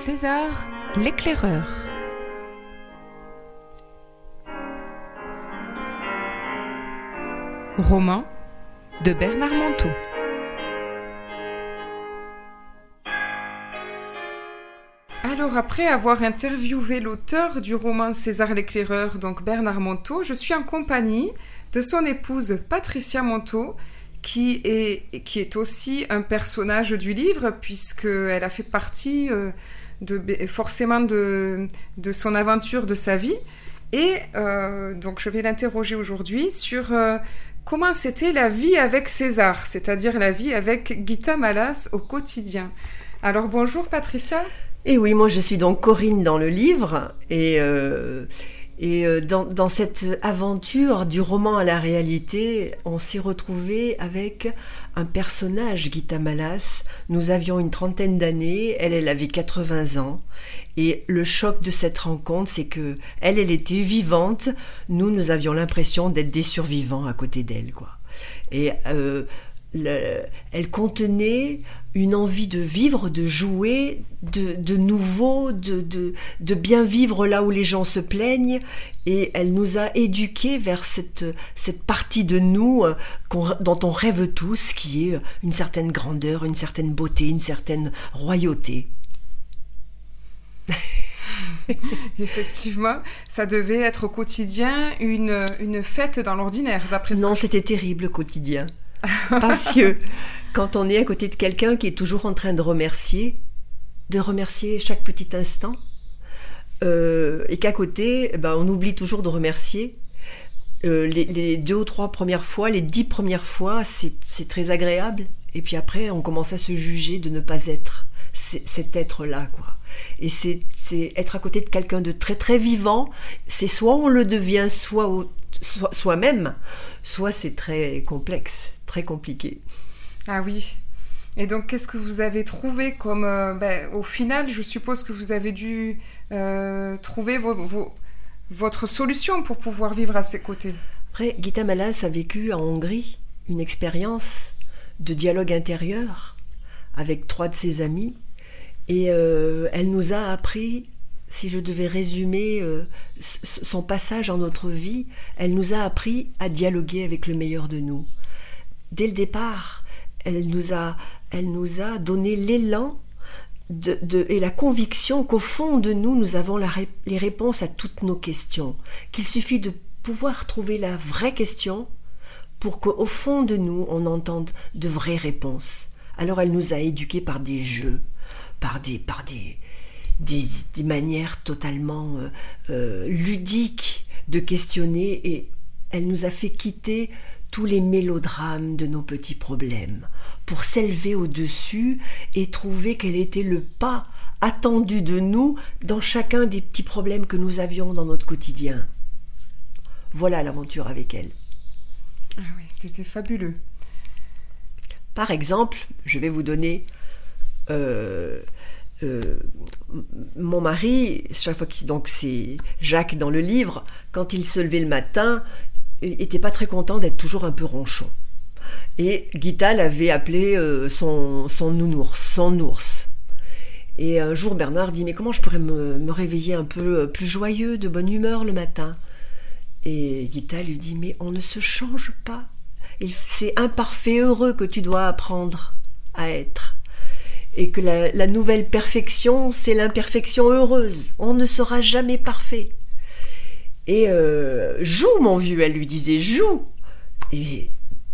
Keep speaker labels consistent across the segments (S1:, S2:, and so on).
S1: César l'éclaireur. Roman de Bernard Manteau. Alors après avoir interviewé l'auteur du roman César l'éclaireur, donc Bernard Manteau, je suis en compagnie de son épouse Patricia Manteau, qui est, qui est aussi un personnage du livre, puisqu'elle a fait partie euh, de, forcément de, son aventure, de sa vie. Et euh, donc je vais l'interroger aujourd'hui sur euh, comment c'était la vie avec César, c'est-à-dire la vie avec Gita Malas au quotidien. Alors bonjour Patricia.
S2: Et oui, moi je suis donc Corinne dans le livre et euh, et euh, dans, cette aventure du roman à la réalité, on s'est retrouvé avec un personnage, Gita Malas. Nous avions une trentaine d'années, elle, elle avait 80 ans. Et le choc de cette rencontre, c'est que elle, elle était vivante. Nous, nous avions l'impression d'être des survivants à côté d'elle, quoi. Et euh, elle contenait une envie de vivre, de jouer, de, de nouveau, de, de, de, bien vivre là où les gens se plaignent. Et elle nous a éduqués vers cette, cette partie de nous euh, dont on rêve tous, qui est une certaine grandeur, une certaine beauté, une certaine royauté.
S1: Effectivement, ça devait être au quotidien une, une fête dans l'ordinaire, d'après
S2: Non, c'était terrible, quotidien. Parce que quand on est à côté de quelqu'un qui est toujours en train de remercier, de remercier chaque petit instant, euh, et qu'à côté, ben, on oublie toujours de remercier. Euh, les, deux ou trois premières fois, les dix premières fois, c'est très agréable. Et puis après, on commence à se juger de ne pas être cet être-là, quoi. Et c'est être à côté de quelqu'un de très très vivant. C'est soit on le devient soit soi-même, soit c'est très complexe, très compliqué.
S1: Ah oui. Et donc, qu'est-ce que vous avez trouvé comme... Euh, ben, au final, je suppose que vous avez dû euh, trouver votre solution pour pouvoir vivre à ses côtés.
S2: Après, Gita Malas a vécu en Hongrie une expérience de dialogue intérieur avec trois de ses amis. Et euh, elle nous a appris, si je devais résumer son passage en notre vie, elle nous a appris à dialoguer avec le meilleur de nous. Dès le départ, elle nous a, elle nous a donné l'élan et la conviction qu'au fond de nous, nous avons les réponses à toutes nos questions, qu'il suffit de pouvoir trouver la vraie question pour qu'au fond de nous, on entende de vraies réponses. Alors elle nous a éduqués par des jeux, par des, par des, des, manières totalement euh, euh, ludiques de questionner et elle nous a fait quitter tous les mélodrames de nos petits problèmes, pour s'élever au-dessus et trouver quel était le pas attendu de nous dans chacun des petits problèmes que nous avions dans notre quotidien. Voilà l'aventure avec elle.
S1: Ah oui, c'était fabuleux.
S2: Par exemple, je vais vous donner euh, euh, mon mari, chaque fois qu'il donc c'est Jacques dans le livre, quand il se levait le matin, était pas très content d'être toujours un peu ronchon. Et Gita l'avait appelé euh, son, son nounours, son ours. Et un jour, Bernard dit Mais comment je pourrais me, réveiller un peu euh, plus joyeux, de bonne humeur le matin? Et Gita lui dit Mais on ne se change pas. C'est imparfait heureux que tu dois apprendre à être. Et que la nouvelle perfection, c'est l'imperfection heureuse. On ne sera jamais parfait. Et euh, joue, mon vieux, elle lui disait, joue. Et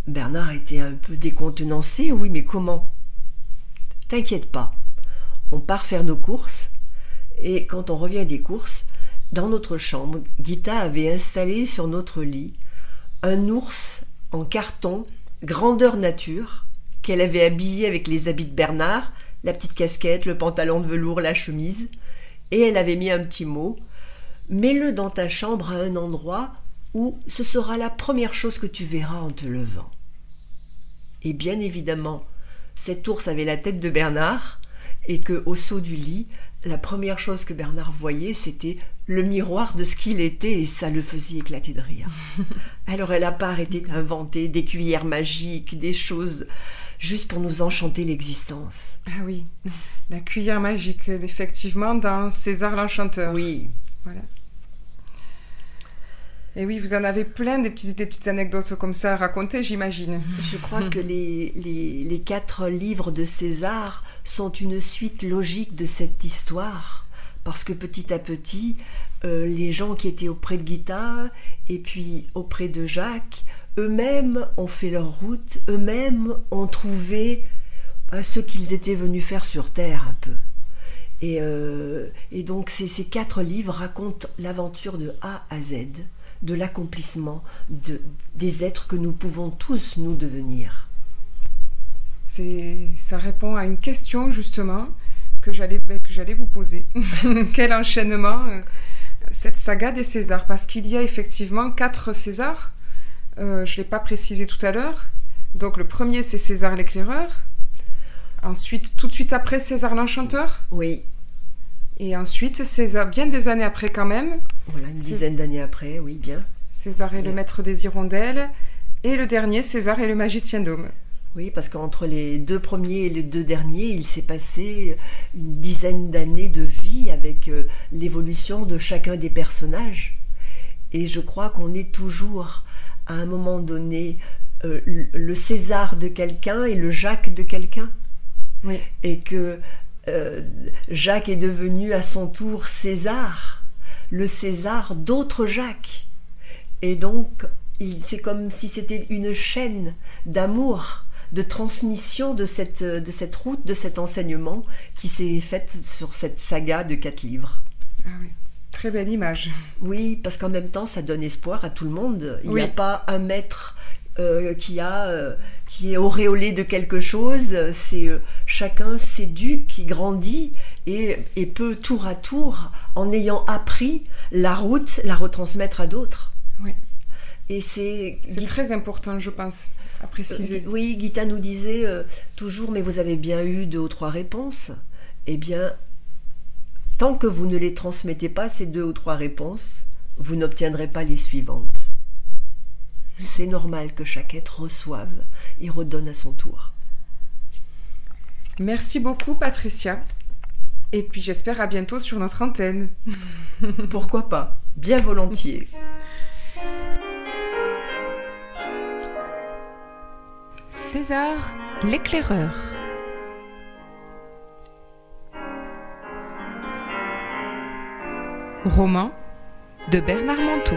S2: Bernard était un peu décontenancé. Oui, mais comment? T'inquiète pas. On part faire nos courses. Et quand on revient des courses, dans notre chambre, Gita avait installé sur notre lit un ours en carton, grandeur nature, qu'elle avait habillé avec les habits de Bernard, la petite casquette, le pantalon de velours, la chemise, et elle avait mis un petit mot mets-le dans ta chambre à un endroit où ce sera la première chose que tu verras en te levant. Et bien évidemment, cet ours avait la tête de Bernard, et que, au saut du lit, la première chose que Bernard voyait, c'était le miroir de ce qu'il était et ça le faisait éclater de rire. Alors elle n'a pas arrêté d'inventer des cuillères magiques, des choses juste pour nous enchanter l'existence.
S1: Ah oui, la cuillère magique, effectivement, dans César l'Enchanteur.
S2: Oui.
S1: Voilà. Et oui, vous en avez plein des petites, des petites anecdotes comme ça à raconter, j'imagine.
S2: Je crois que les, les, les, quatre livres de César sont une suite logique de cette histoire, parce que petit à petit, euh, les gens qui étaient auprès de Guita et puis auprès de Jacques, eux-mêmes ont fait leur route, eux-mêmes ont trouvé bah, ce qu'ils étaient venus faire sur Terre un peu. Et, euh, et donc ces, ces quatre livres racontent l'aventure de A à Z de l'accomplissement de, des êtres que nous pouvons tous nous devenir.
S1: Ça répond à une question justement que j'allais ben, vous poser. Quel enchaînement euh, cette saga des Césars? Parce qu'il y a effectivement quatre Césars. Euh, je ne l'ai pas précisé tout à l'heure. Donc le premier c'est César l'éclaireur. Ensuite, tout de suite après, César l'enchanteur.
S2: Oui.
S1: Et ensuite, César, bien des années après quand même.
S2: Voilà, une dizaine d'années après, oui, bien.
S1: César est le maître des hirondelles. Et le dernier, César est le magicien d'homme.
S2: Oui, parce qu'entre les deux premiers et les deux derniers, il s'est passé une dizaine d'années de vie avec euh, l'évolution de chacun des personnages. Et je crois qu'on est toujours, à un moment donné, euh, le César de quelqu'un et le Jacques de quelqu'un.
S1: Oui.
S2: Et que euh, Jacques est devenu à son tour César, le César d'autres Jacques. Et donc, c'est comme si c'était une chaîne d'amour, de transmission de cette, de cette route, de cet enseignement qui s'est faite sur cette saga de quatre livres.
S1: Ah oui. Très belle image.
S2: Oui, parce qu'en même temps, ça donne espoir à tout le monde. Il n'y a pas un maître euh, qui a euh, qui est auréolé de quelque chose. C'est euh, chacun s'éduque, qui grandit et, et, peut tour à tour, en ayant appris la route, la retransmettre à d'autres.
S1: Oui.
S2: Et c'est
S1: c'est très important, je pense, à préciser.
S2: oui, Gita nous disait toujours, mais vous avez bien eu deux ou trois réponses. Eh bien, tant que vous ne les transmettez pas ces deux ou trois réponses, vous n'obtiendrez pas les suivantes. C'est normal que chaque être reçoive et redonne à son tour.
S1: Merci beaucoup Patricia. Et puis j'espère à bientôt sur notre antenne.
S2: Pourquoi pas? Bien volontiers.
S3: César l'éclaireur. Roman de Bernard Manteau.